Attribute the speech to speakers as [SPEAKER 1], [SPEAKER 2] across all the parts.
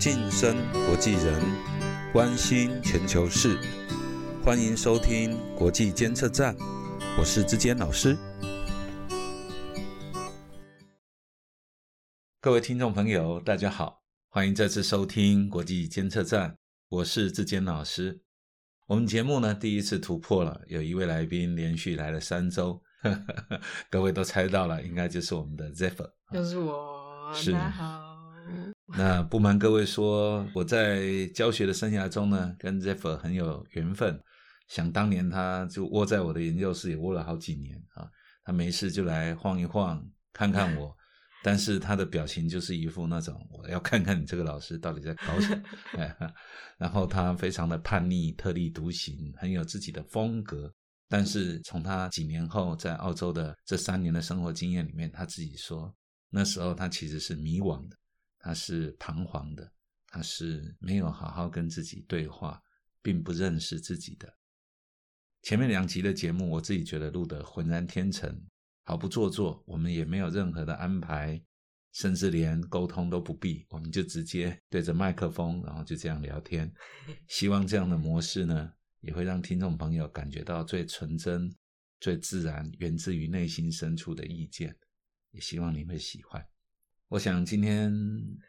[SPEAKER 1] 晋升国际人，关心全球事，欢迎收听国际监测站，我是志坚老师。各位听众朋友，大家好，欢迎再次收听国际监测站，我是志坚老师。我们节目呢第一次突破了，有一位来宾连续来了三周，各位都猜到了，应该就是我们的 Zephyr，
[SPEAKER 2] 就是我，
[SPEAKER 1] 是
[SPEAKER 2] 大家好。
[SPEAKER 1] 那不瞒各位说，我在教学的生涯中呢，跟 Zephyr 很有缘分。想当年，他就窝在我的研究室，也窝了好几年啊。他没事就来晃一晃，看看我。但是他的表情就是一副那种，我要看看你这个老师到底在搞什么。然后他非常的叛逆，特立独行，很有自己的风格。但是从他几年后在澳洲的这三年的生活经验里面，他自己说，那时候他其实是迷惘的。他是彷徨的，他是没有好好跟自己对话，并不认识自己的。前面两集的节目，我自己觉得录得浑然天成，毫不做作，我们也没有任何的安排，甚至连沟通都不必，我们就直接对着麦克风，然后就这样聊天。希望这样的模式呢，也会让听众朋友感觉到最纯真、最自然，源自于内心深处的意见。也希望你会喜欢。我想今天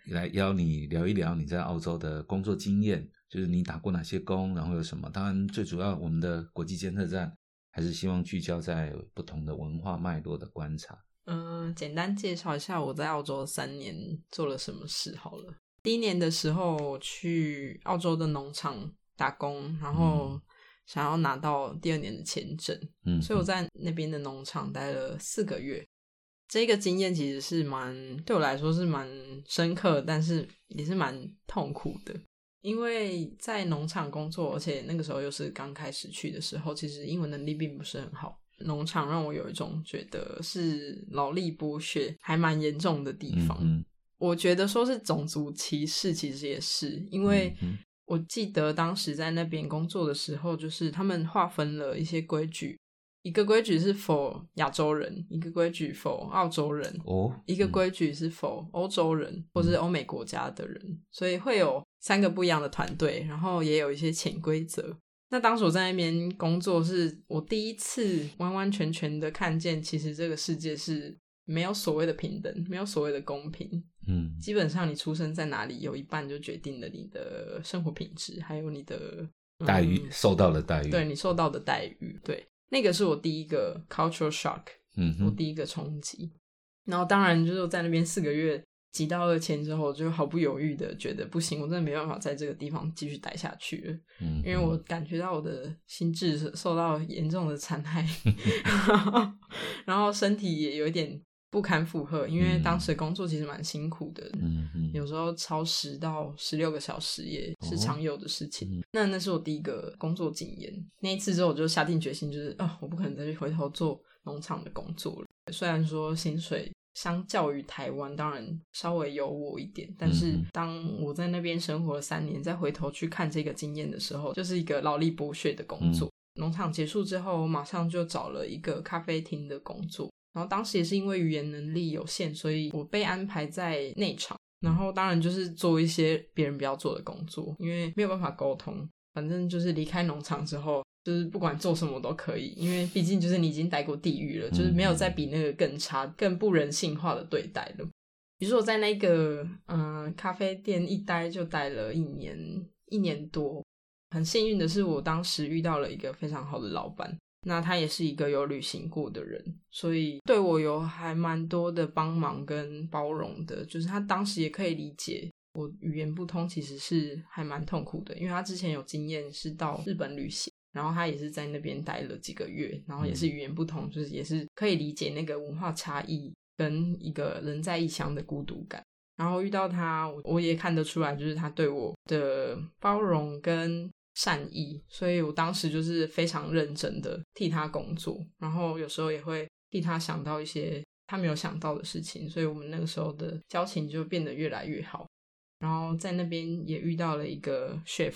[SPEAKER 1] 来邀你聊一聊你在澳洲的工作经验，就是你打过哪些工，然后有什么？当然，最主要我们的国际监测站还是希望聚焦在不同的文化脉络的观察。
[SPEAKER 2] 嗯，简单介绍一下我在澳洲三年做了什么事好了。第一年的时候去澳洲的农场打工，然后想要拿到第二年的签证，
[SPEAKER 1] 嗯，
[SPEAKER 2] 所以我在那边的农场待了四个月。这个经验其实是蛮对我来说是蛮深刻，但是也是蛮痛苦的。因为在农场工作，而且那个时候又是刚开始去的时候，其实英文能力并不是很好。农场让我有一种觉得是劳力剥削还蛮严重的地方。
[SPEAKER 1] 嗯
[SPEAKER 2] 我觉得说是种族歧视，其实也是因为
[SPEAKER 1] 嗯
[SPEAKER 2] 我记得当时在那边工作的时候，就是他们划分了一些规矩。一个规矩是否亚洲人，一个规矩否澳洲人，
[SPEAKER 1] 哦，
[SPEAKER 2] 一个规矩是否欧洲人或是欧美国家的人，所以会有三个不一样的团队，然后也有一些潜规则。那当时我在那边工作，是我第一次完完全全的看见，其实这个世界是没有所谓的平等，没有所谓的公平。
[SPEAKER 1] 嗯。
[SPEAKER 2] 基本上你出生在哪里，有一半就决定了你的生活品质，还有你的
[SPEAKER 1] 嗯，待遇
[SPEAKER 2] 嗯
[SPEAKER 1] 受到的待遇，
[SPEAKER 2] 对你受到的待遇，对，那个是我第一个 cultural shock，我
[SPEAKER 1] 嗯我，
[SPEAKER 2] 第一个冲击。然后当然就是在那边四个月挤到二签之后，我就毫不犹豫的觉得不行，我真的没办法在这个地方继续待下去了，
[SPEAKER 1] 嗯，
[SPEAKER 2] 因为我感觉到我的心智受到严重的残害 然后身体也有一点不堪负荷，因为当时工作其实蛮辛苦的，
[SPEAKER 1] 嗯嗯，
[SPEAKER 2] 有时候超时到十六个小时也是常有的事情。那那是我第一个工作经验。那一次之后，我就下定决心，就是啊、我不可能再去回头做农场的工作了。虽然说薪水相较于台湾当然稍微有我一点，但是
[SPEAKER 1] 嗯
[SPEAKER 2] 当我在那边生活了三年，再回头去看这个经验的时候，就是一个劳力剥削的工作。农场结束之后，我马上就找了一个咖啡厅的工作。然后当时也是因为语言能力有限，所以我被安排在内场。然后当然就是做一些别人不要做的工作，因为没有办法沟通。反正就是离开农场之后，就是不管做什么都可以，因为毕竟就是你已经待过地狱了，就是没有再比那个更差、更不人性化的对待了。比如说我在那个嗯、呃咖啡店一待就待了一年一年多，很幸运的是我当时遇到了一个非常好的老板，那他也是一个有旅行过的人，所以对我有还蛮多的帮忙跟包容的。就是他当时也可以理解我语言不通，其实是还蛮痛苦的，因为他之前有经验是到日本旅行，然后他也是在那边待了几个月，然后也是语言不通，就是也是可以理解那个文化差异跟一个人在异乡的孤独感。然后遇到他，我我也看得出来，就是他对我的包容跟善意，所以我当时就是非常认真的替他工作，然后有时候也会替他想到一些他没有想到的事情，所以我们那个时候的交情就变得越来越好。然后在那边也遇到了一个 chef，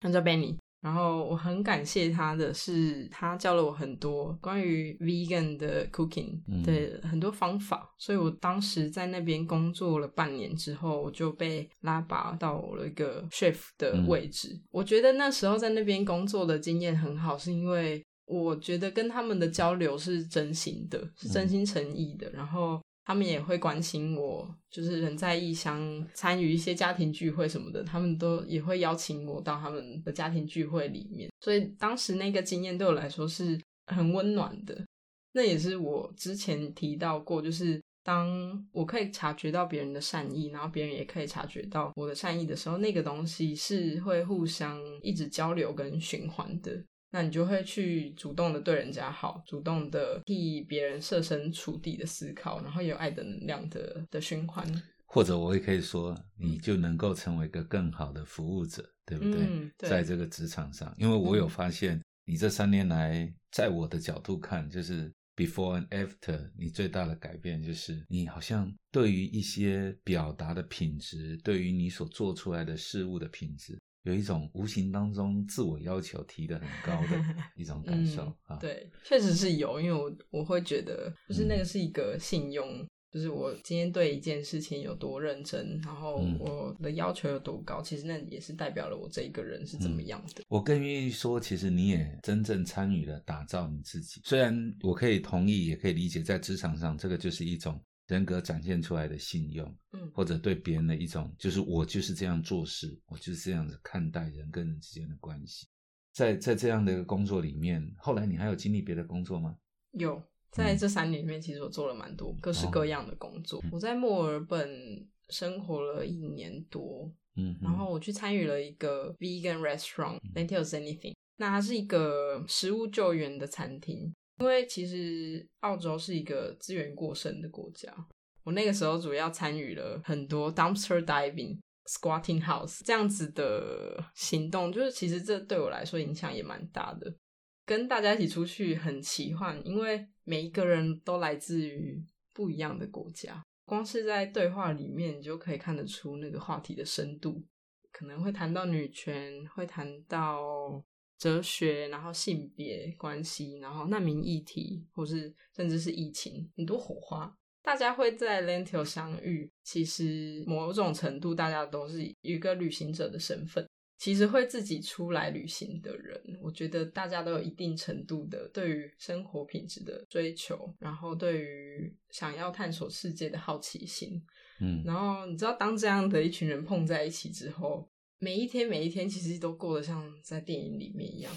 [SPEAKER 2] 他叫 Benny，然后我很感谢他的是，他教了我很多关于 vegan 的 cooking 的很多方法，所以我当时在那边工作了半年之后，我就被拉拔到了一个 chef 的位置。我觉得那时候在那边工作的经验很好，是因为我觉得跟他们的交流是真心的，是真心诚意的，然后。他们也会关心我，就是人在异乡参与一些家庭聚会什么的，他们都也会邀请我到他们的家庭聚会里面。所以当时那个经验对我来说是很温暖的。那也是我之前提到过，就是当我可以察觉到别人的善意，然后别人也可以察觉到我的善意的时候，那个东西是会互相一直交流跟循环的。那你就会去主动的对人家好，主动的替别人设身处地的思考，然后有爱的能量的的循环。
[SPEAKER 1] 或者我也可以说，你就能够成为一个更好的服务者，对不对？在这个职场上，因为我有发现，你这三年来，在我的角度看，就是 before and after，你最大的改变就是你好像对于一些表达的品质，对于你所做出来的事物的品质。有一种无形当中自我要求提的很高的一种感受啊，
[SPEAKER 2] 对，确实是有，因为我我会觉得，就是那个是一个信用，就是我今天对一件事情有多认真，然后我的要求有多高，其实那也是代表了我这一个人是怎么样的。
[SPEAKER 1] 我更愿意说，其实你也真正参与了打造你自己。虽然我可以同意，也可以理解，在职场上这个就是一种。人格展现出来的信用，嗯，或者对别人的一种，就是我就是这样做事，我就是这样子看待人跟人之间的关系。在在这样的一个工作里面，后来你还有经历别的工作吗？
[SPEAKER 2] 有，在这三年里面，其实我做了蛮多各式各样的工作。我在墨尔本生活了一年多，嗯，然后我去参与了一个 vegan restaurant，Lentils Anything，那它是一个食物救援的餐厅。因为其实澳洲是一个资源过剩的国家，我那个时候主要参与了很多 dumpster diving、squatting house 这样子的行动，就是其实这对我来说影响也蛮大的。跟大家一起出去很奇幻，因为每一个人都来自于不一样的国家，光是在对话里面你就可以看得出那个话题的深度，可能会谈到女权，会谈到。哲学，然后性别关系，然后难民议题，或是甚至是疫情，很多火花。大家会在 Lentil 相遇，其实某种程度，大家都是一个旅行者的身份。其实会自己出来旅行的人，我觉得大家都有一定程度的对于生活品质的追求，然后对于想要探索世界的好奇心。嗯，然后你知道，当这样的一群人碰在一起之后。每一天，每一天，其实都过得像在电影里面一样，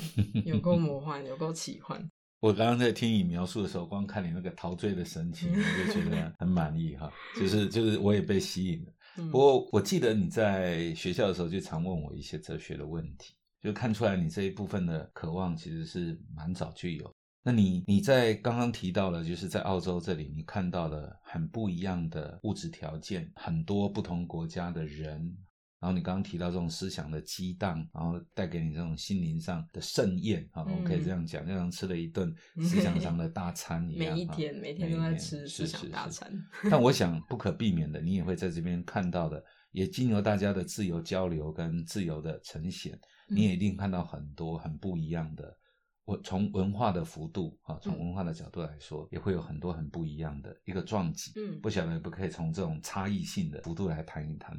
[SPEAKER 2] 有够魔幻，有够奇幻。
[SPEAKER 1] 我刚刚在听你描述的时候，光看你那个陶醉的神情，我就觉得很满意哈。就是就是，我也被吸引了。不过我记得你在学校的时候，就常问我一些哲学的问题，就看出来你这一部分的渴望其实是蛮早就有。那你你在刚刚提到了，就是在澳洲这里，你看到了很不一样的物质条件，很多不同国家的人。然后你刚刚提到这种思想的激荡，然后带给你这种心灵上的盛宴啊，我可以这样讲，就像吃了一顿思想上的大餐一
[SPEAKER 2] 样。每一天，每天都在吃思想大餐。
[SPEAKER 1] 但我想不可避免的，你也会在这边看到的，也经由大家的自由交流跟自由的呈现，你也一定看到很多很不一样的。我从文化的幅度啊，从文化的角度来说，也会有很多很不一样的一个撞击。嗯，不晓得不可以从这种差异性的幅度来谈一谈。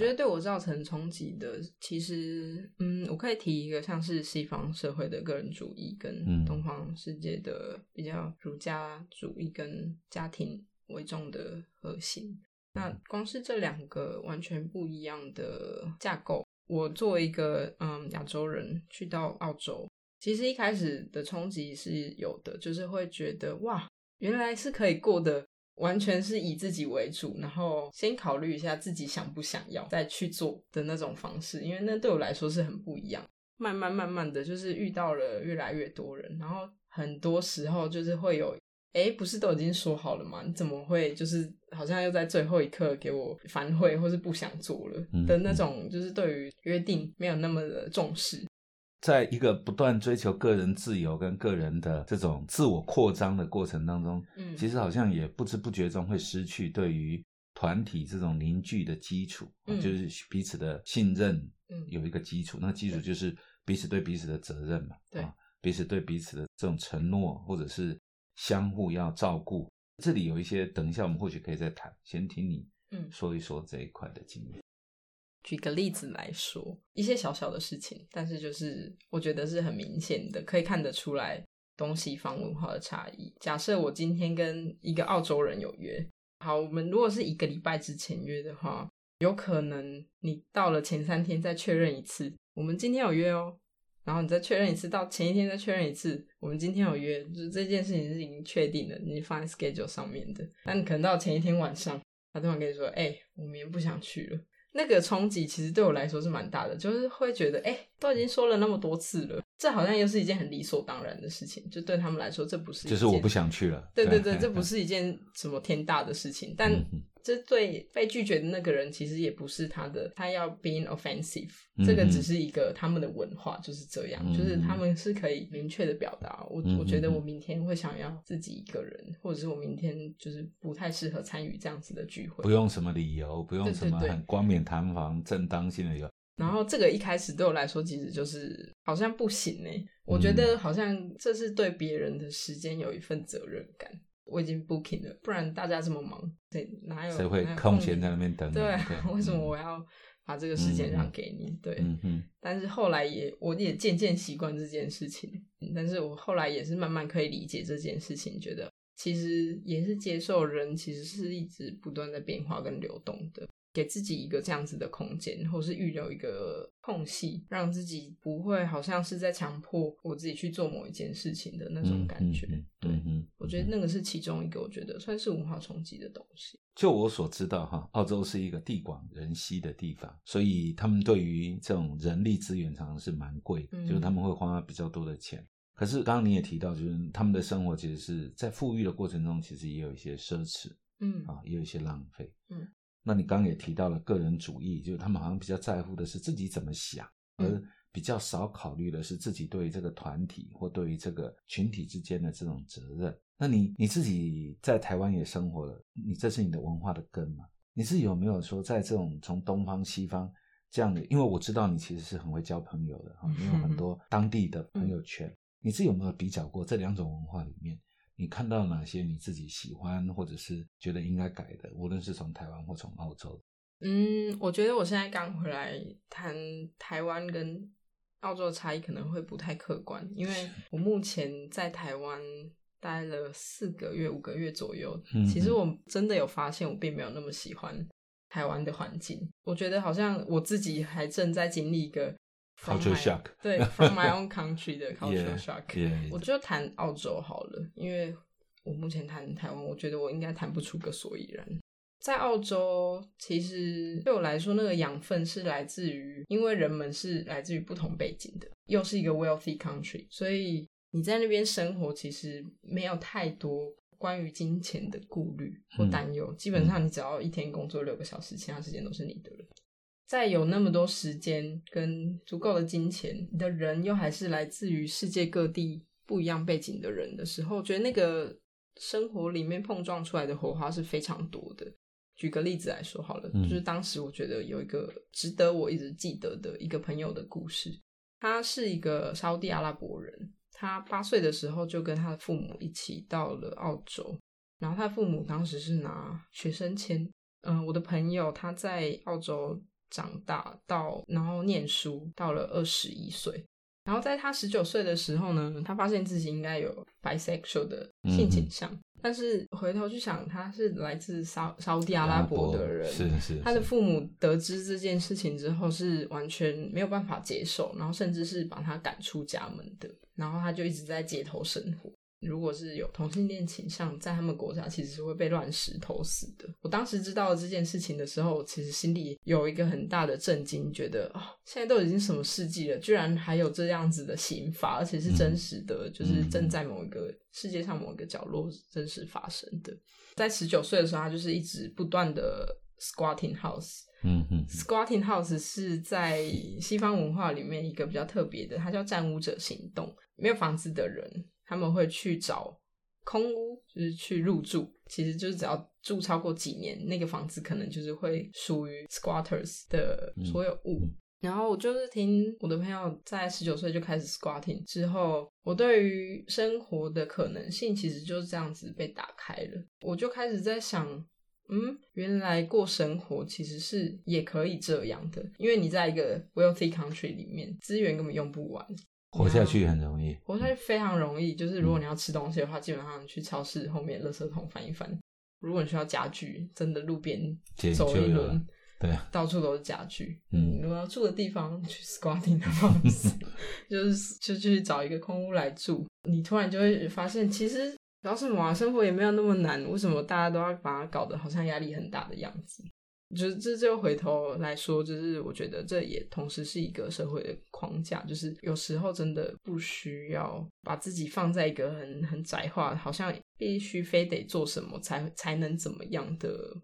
[SPEAKER 2] 我觉得对我造成冲击的，其实，嗯，我可以提一个，像是西方社会的个人主义跟东方世界的比较儒家主义跟家庭为重的核心。那光是这两个完全不一样的架构，我作为一个嗯亚洲人去到澳洲，其实一开始的冲击是有的，就是会觉得哇，原来是可以过的。完全是以自己为主，然后先考虑一下自己想不想要，再去做的那种方式，因为那对我来说是很不一样。慢慢慢慢的就是遇到了越来越多人，然后很多时候就是会有，哎，不是都已经说好了吗？你怎么会就是好像又在最后一刻给我反悔，或是不想做了的那种，就是对于约定没有那么的重视。
[SPEAKER 1] 在一个不断追求个人自由跟个人的这种自我扩张的过程当中，嗯，其实好像也不知不觉中会失去对于团体这种凝聚的基础，就是彼此的信任，嗯，有一个基础，那基础就是。彼此对彼此的责任嘛，
[SPEAKER 2] 对
[SPEAKER 1] 啊，彼此对彼此的这种承诺，或者是相互要照顾。这里有一些，等一下我们或许可以再谈。先听你
[SPEAKER 2] 嗯
[SPEAKER 1] 说一说这一块的经验。
[SPEAKER 2] 举个例子来说，一些小小的事情，但是就是我觉得是很明显的，可以看得出来东西方文化的差异。假设我今天跟一个澳洲人有约，好，我们如果是一个礼拜之前约的话，有可能你到了前三天再确认一次，我们今天有约哦，然后你再确认一次，到前一天再确认一次，我们今天有约，就是这件事情是已经确定的，你放在 schedule 上面的。但可能到前一天晚上，他突然跟你说：“哎、我明天不想去了。”那个冲击其实对我来说是蛮大的，就是会觉得，哎、都已经说了那么多次了，这好像又是一件很理所当然的事情，就对他们来说，这不是一件
[SPEAKER 1] 就是我不想去了。
[SPEAKER 2] 对对对，这不 是一件什么天大的事情，但这对被拒绝的那个人其实也不是他的，他要 being offensive，
[SPEAKER 1] 嗯
[SPEAKER 2] 这个只是一个他们的文化就是这样，
[SPEAKER 1] 嗯
[SPEAKER 2] 就是他们是可以明确的表达，我
[SPEAKER 1] 嗯
[SPEAKER 2] 我觉得
[SPEAKER 1] 嗯
[SPEAKER 2] 我明天会想要自己一个人，或者是我明天就是不太适合参与这样子的聚会
[SPEAKER 1] 不，用什么理由，不用什么很冠冕堂皇、正当性的理由。
[SPEAKER 2] 然后这个一开始对我来说，其实就是好像不行哎、我觉
[SPEAKER 1] 嗯
[SPEAKER 2] 得好像这是对别人的时间有一份责任感。我已经 booking 了，不然大家这么忙，谁哪有
[SPEAKER 1] 谁会空闲在那边等你？
[SPEAKER 2] 对啊，为什么
[SPEAKER 1] 嗯。
[SPEAKER 2] 我要把这个时间让给你？对，但是后来也我也渐渐习惯这件事情，但是我后来也是慢慢可以理解这件事情，觉得其实也是接受人其实是一直不断在变化跟流动的，给自己一个这样子的空间，或是预留一个空隙，让自己不会好像是在强迫我自己去做某一件事情的那种感觉。
[SPEAKER 1] 嗯
[SPEAKER 2] 对，
[SPEAKER 1] 嗯嗯
[SPEAKER 2] 我觉得那个是其中一个我觉得算是文化冲击的东西。
[SPEAKER 1] 就我所知道，哈，澳洲是一个地广人稀的地方，所以他们对于这种人力资源常常是蛮贵的，
[SPEAKER 2] 嗯
[SPEAKER 1] 就是他们会花比较多的钱。可是刚刚你也提到，就是他们的生活其实是在富裕的过程中，其实也有一些奢侈
[SPEAKER 2] 嗯
[SPEAKER 1] 啊，也有一些浪费。
[SPEAKER 2] 嗯，
[SPEAKER 1] 那你刚刚也提到了个人主义，就是他们好像比较在乎的是自己怎么想，
[SPEAKER 2] 嗯
[SPEAKER 1] 而比较少考虑的是自己对于这个团体或对于这个群体之间的这种责任。那你你自己在台湾也生活了，你这是你的文化的根嘛？你是有没有说在这种从东方西方这样的？因为我知道你其实是很会交朋友的哈，你有很 多当地的朋友圈，你自己有没有比较过这两种文化里面？你看到哪些你自己喜欢，或者是觉得应该改的？无论是从台湾或从澳洲，
[SPEAKER 2] 嗯，我觉得我现在刚回来谈台湾跟澳洲的差异可能会不太客观，因为我目前在台湾待了四个月、五个月左右。
[SPEAKER 1] 嗯
[SPEAKER 2] 其实我真的有发现，我并没有那么喜欢台湾的环境。我觉得好像我自己还正在经历一个
[SPEAKER 1] Culture shock
[SPEAKER 2] 对，from my own country 的 culture shock。
[SPEAKER 1] yeah.
[SPEAKER 2] 我就谈澳洲好了，因为我目前谈台湾，我觉得我应该谈不出个所以然。在澳洲，其实对我来说，那个养分是来自于，因为人们是来自于不同背景的，又是一个 wealthy country，所以你在那边生活，其实没有太多关于金钱的顾虑或担忧。基本上，你只要一天工作六个小时，其他时间都是你的了。在有那么多时间跟足够的金钱，你的人又还是来自于世界各地不一样背景的人的时候，我觉得那个生活里面碰撞出来的火花是非常多的。举个例子来说好了，
[SPEAKER 1] 嗯
[SPEAKER 2] 就是当时我觉得有一个值得我一直记得的一个朋友的故事。他是一个沙烏地阿拉伯人，他八岁的时候就跟他的父母一起到了澳洲，然后他父母当时是拿学生签。嗯、我的朋友他在澳洲长大到，然后念书到了二十一岁，然后在他十九岁的时候呢，他发现自己应该有 bisexual 的性倾向，但是回头去想，他是来自沙沙烏地阿拉伯的人，
[SPEAKER 1] 是是，
[SPEAKER 2] 他的父母得知这件事情之后，是完全没有办法接受，然后甚至是把他赶出家门的。然后他就一直在街头生活。如果是有同性恋倾向，在他们国家其实是会被乱石头死的。我当时知道这件事情的时候，其实心里有一个很大的震惊，觉得哦，现在都已经什么世纪了，居然还有这样子的刑法，而且是真实的，就是正在某一个世界上某一个角落真实发生的。在十九岁的时候，他就是一直不断的 squatting house。
[SPEAKER 1] 嗯嗯
[SPEAKER 2] squatting house 是在西方文化里面一个比较特别的，它叫占屋者行动。没有房子的人，他们会去找空屋，就是去入住。其实就是只要住超过几年，那个房子可能就是会属于 squatters 的所有物。然后我就是听我的朋友在十九岁就开始 squatting 之后，我对于生活的可能性其实就是这样子被打开了。我就开始在想，嗯，原来过生活其实是也可以这样的，因为你在一个 wealthy country 里面，资源根本用不完，
[SPEAKER 1] 活下去很容易，
[SPEAKER 2] 活下去非常容易。就是如果你要吃东西的话，基本上去超市后面垃圾桶翻一翻。如果你需要家具，真的路边走一轮。
[SPEAKER 1] 对，
[SPEAKER 2] 到处都是家具。嗯，如果要住的地方去 squatting 的方式，就是就去找一个空屋来住。你突然就会发现，其实搞什么啊，生活也没有那么难。为什么大家都要把它搞得好像压力很大的样子？就是这就回头来说，就是我觉得这也同时是一个社会的框架。就是有时候真的不需要把自己放在一个很很窄化，好像必须非得做什么才才能怎么样的。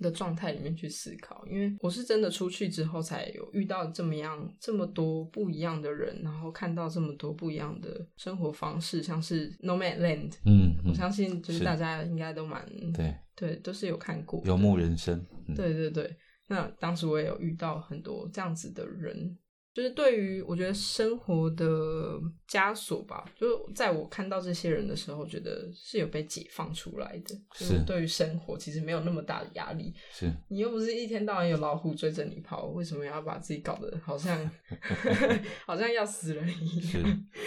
[SPEAKER 2] 的状态里面去思考，因为我是真的出去之后才有遇到这么样这么多不一样的人，然后看到这么多不一样的生活方式，像是 Nomad Land，嗯，我相信就是大家应该都蛮
[SPEAKER 1] 对
[SPEAKER 2] 对，都是有看过
[SPEAKER 1] 游牧人生，
[SPEAKER 2] 对对对，那当时我也有遇到很多这样子的人。就是对于我觉得生活的枷锁吧，就在我看到这些人的时候，觉得是有被解放出来的。是对于生活其实没有那么大的压力。
[SPEAKER 1] 是
[SPEAKER 2] 你又不是一天到晚有老虎追着你跑，为什么要把自己搞得好像 好像要死人一样？
[SPEAKER 1] 是，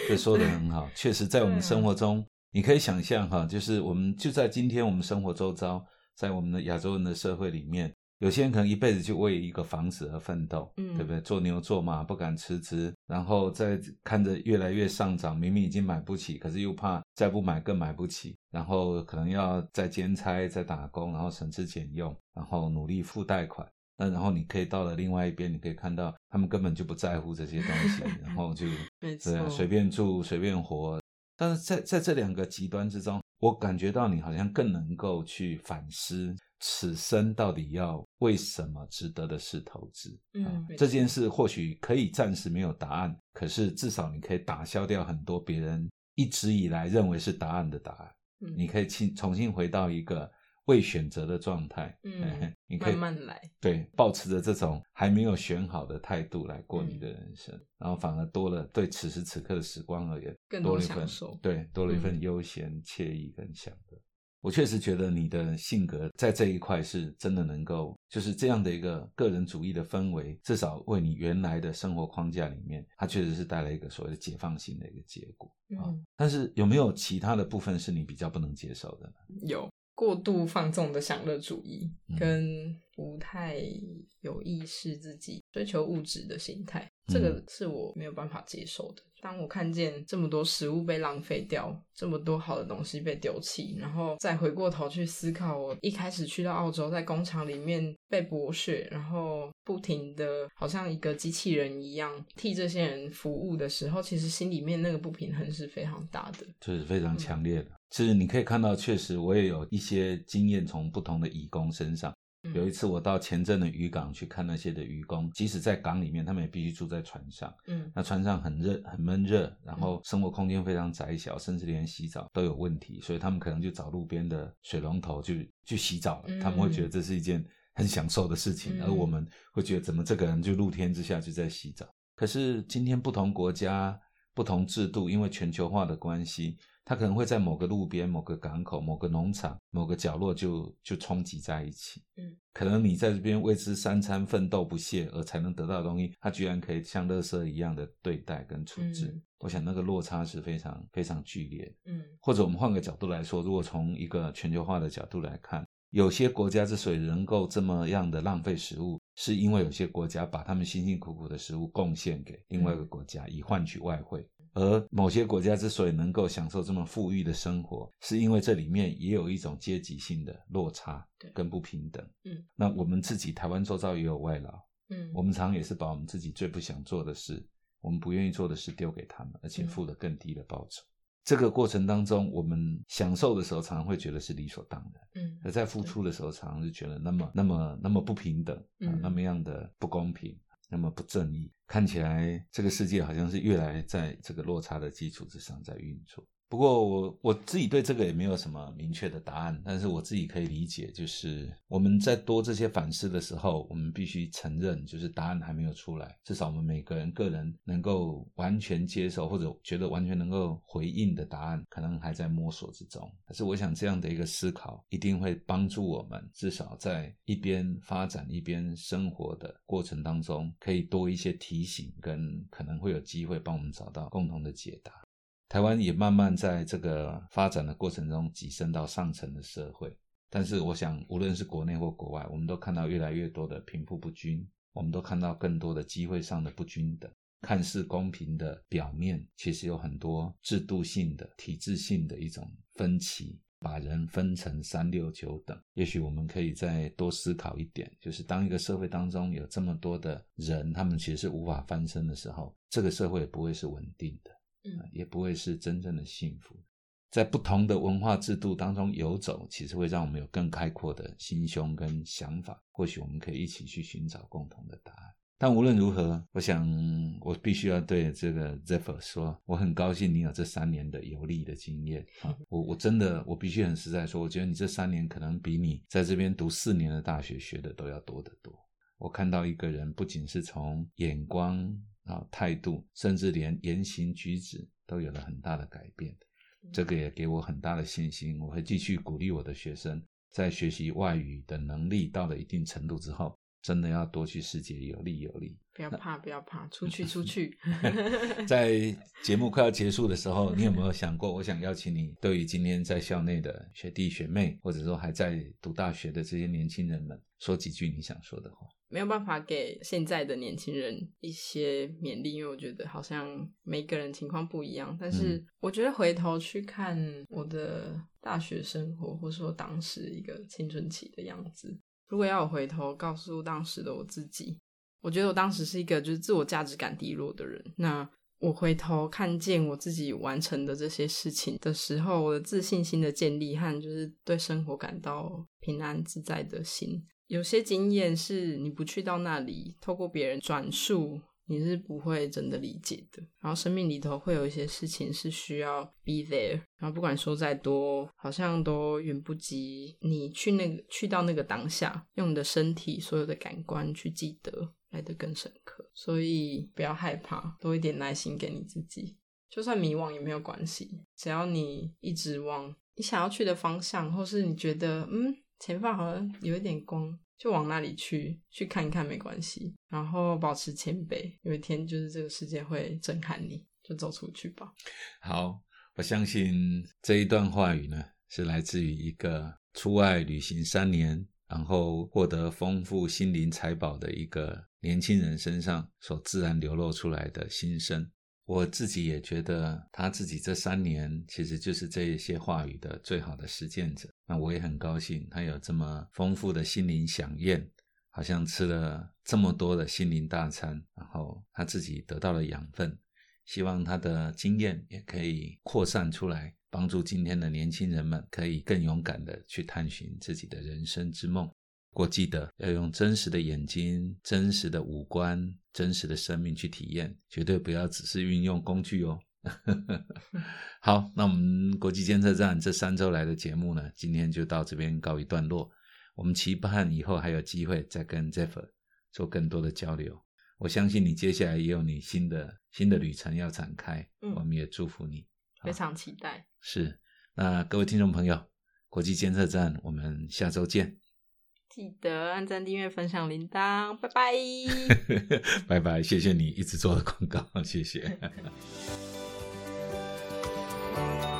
[SPEAKER 1] 这说的很好。确实，在我们生活中，你可以想象哈，就是我们就在今天我们生活周遭，在我们的亚洲人的社会里面。有些人可能一辈子就为一个房子而奋斗，嗯，对不对？做牛做马不敢辞职，然后再看着越来越上涨，明明已经买不起，可是又怕再不买更买不起，然后可能要再兼差、再打工，然后省吃俭用，然后努力付贷款。那然后你可以到了另外一边，你可以看到他们根本就不在乎这些东西，然后就
[SPEAKER 2] 对
[SPEAKER 1] 随便住随便活。但是在在这两个极端之中，我感觉到你好像更能够去反思。此生到底要为什么值得的是投资？嗯，这件事或许可以暂时没有答案，可是至少你可以打消掉很多别人一直以来认为是答案的答案。嗯，你可以重重新回到一个未选择的状态。
[SPEAKER 2] 嗯，你可以慢慢来。
[SPEAKER 1] 对，保持着这种还没有选好的态度来过你的人生，然后反而多了对此时此刻的时光而言，
[SPEAKER 2] 更
[SPEAKER 1] 多了一份对，多了一份悠闲惬意跟享乐。我确实觉得你的性格在这一块是真的能够，就是这样的一个个人主义的氛围，至少为你原来的生活框架里面，它确实是带来一个所谓的解放性的一个结果啊。但是有没有其他的部分是你比较不能接受的呢？
[SPEAKER 2] 有过度放纵的享乐主义，跟不太有意识自己追求物质的心态，这个是我没有办法接受的。当我看见这么多食物被浪费掉，这么多好的东西被丢弃，然后再回过头去思考，我一开始去到澳洲，在工厂里面被剥削，然后不停的好像一个机器人一样替这些人服务的时候，其实心里面那个不平衡是非常大的，
[SPEAKER 1] 这是非常强烈的。其实你可以看到，确实我也有一些经验从不同的义工身上。有一次，我到前镇的渔港去看那些的渔工，即使在港里面，他们也必须住在船上。嗯，那船上很热，很闷热，然后生活空间非常窄小，甚至连洗澡都有问题，所以他们可能就找路边的水龙头去去洗澡了。他们会觉得这是一件很享受的事情，而我们会觉得怎么这个人就露天之下就在洗澡？可是今天不同国家、不同制度，因为全球化的关系。它可能会在某个路边、某个港口、某个农场、某个角落就就冲击在一起。嗯，可能你在这边为之三餐奋斗不懈而才能得到的东西，它居然可以像垃圾一样的对待跟处置。我想那个落差是非常非常剧烈。嗯，或者我们换个角度来说，如果从一个全球化的角度来看，有些国家之所以能够这么样的浪费食物，是因为有些国家把他们辛辛苦苦的食物贡献给另外一个国家，以换取外汇。而某些国家之所以能够享受这么富裕的生活，是因为这里面也有一种阶级性的落差跟不平等。嗯，那我们自己台湾周遭也有外劳，嗯，我们常常也是把我们自己最不想做的事，我们不愿意做的事丢给他们，而且付了更低的报酬。这个过程当中，我们享受的时候，常常会觉得是理所当然，嗯，而在付出的时候，常常就觉得那么、那么、那么不平等，嗯，那么样的不公平。那么不正义，看起来这个世界好像是越来在这个落差的基础之上在运作。不过我我自己对这个也没有什么明确的答案，但是我自己可以理解，就是我们在多这些反思的时候，我们必须承认，就是答案还没有出来，至少我们每个人个人能够完全接受或者觉得完全能够回应的答案，可能还在摸索之中。可是我想这样的一个思考一定会帮助我们，至少在一边发展一边生活的过程当中，可以多一些提醒，跟可能会有机会帮我们找到共同的解答。台湾也慢慢在这个发展的过程中跻身到上层的社会，但是我想，无论是国内或国外，我们都看到越来越多的贫富不均，我们都看到更多的机会上的不均等。看似公平的表面，其实有很多制度性的、体制性的一种分歧，把人分成三六九等。也许我们可以再多思考一点，就是当一个社会当中有这么多的人，他们其实是无法翻身的时候，这个社会不会是稳定的。也不会是真正的幸福。在不同的文化制度当中游走，其实会让我们有更开阔的心胸跟想法。或许我们可以一起去寻找共同的答案。但无论如何，我想我必须要对这个 Zephyr 说，我很高兴你有这三年的游历的经验啊！我我真的我必须很实在说，我觉得你这三年可能比你在这边读四年的大学学的都要多得多。我看到一个人，不仅是从眼光。啊，态度甚至连言行举止都有了很大的改变，这个也给我很大的信心。我会继续鼓励我的学生，在学习外语的能力到了一定程度之后，真的要多去世界游历游历。
[SPEAKER 2] 不要怕，不要怕，出去出去。
[SPEAKER 1] 在节目快要结束的时候，你有没有想过，我想邀请你，对于今天在校内的学弟学妹，或者说还在读大学的这些年轻人们，说几句你想说的话？
[SPEAKER 2] 没有办法给现在的年轻人一些勉励，因为我觉得好像每个人情况不一样。但是我觉得回头去看我的大学生活，或者说当时一个青春期的样子，如果要我回头告诉当时的我自己。我觉得我当时是一个就是自我价值感低落的人。那我回头看见我自己完成的这些事情的时候，我的自信心的建立和就是对生活感到平安自在的心，有些经验是你不去到那里，透过别人转述。你是不会真的理解的。然后生命里头会有一些事情是需要 be there，然后不管说再多，好像都远不及你去那个去到那个当下，用你的身体所有的感官去记得来的更深刻。所以不要害怕，多一点耐心给你自己，就算迷惘也没有关系，只要你一直往你想要去的方向，或是你觉得嗯前方好像有一点光。就往那里去，去看一看没关系，然后保持谦卑。有一天，就是这个世界会震撼你，就走出去吧。
[SPEAKER 1] 好，我相信这一段话语呢，是来自于一个出外旅行三年，然后获得丰富心灵财宝的一个年轻人身上所自然流露出来的心声。我自己也觉得，他自己这三年其实就是这一些话语的最好的实践者。那我也很高兴，他有这么丰富的心灵飨宴，好像吃了这么多的心灵大餐，然后他自己得到了养分。希望他的经验也可以扩散出来，帮助今天的年轻人们可以更勇敢的去探寻自己的人生之梦。我记得要用真实的眼睛、真实的五官、真实的生命去体验，绝对不要只是运用工具哦。好，那我们国际监测站这三周来的节目呢，今天就到这边告一段落。我们期盼以后还有机会再跟 Zephyr 做更多的交流。我相信你接下来也有你新的新的旅程要展开，我们也祝福你，
[SPEAKER 2] 非常期待。
[SPEAKER 1] 是，那各位听众朋友，国际监测站，我们下周见。
[SPEAKER 2] 记得按赞、订阅、分享铃铛，拜拜，
[SPEAKER 1] 拜拜，谢谢你一直做的广告，谢谢。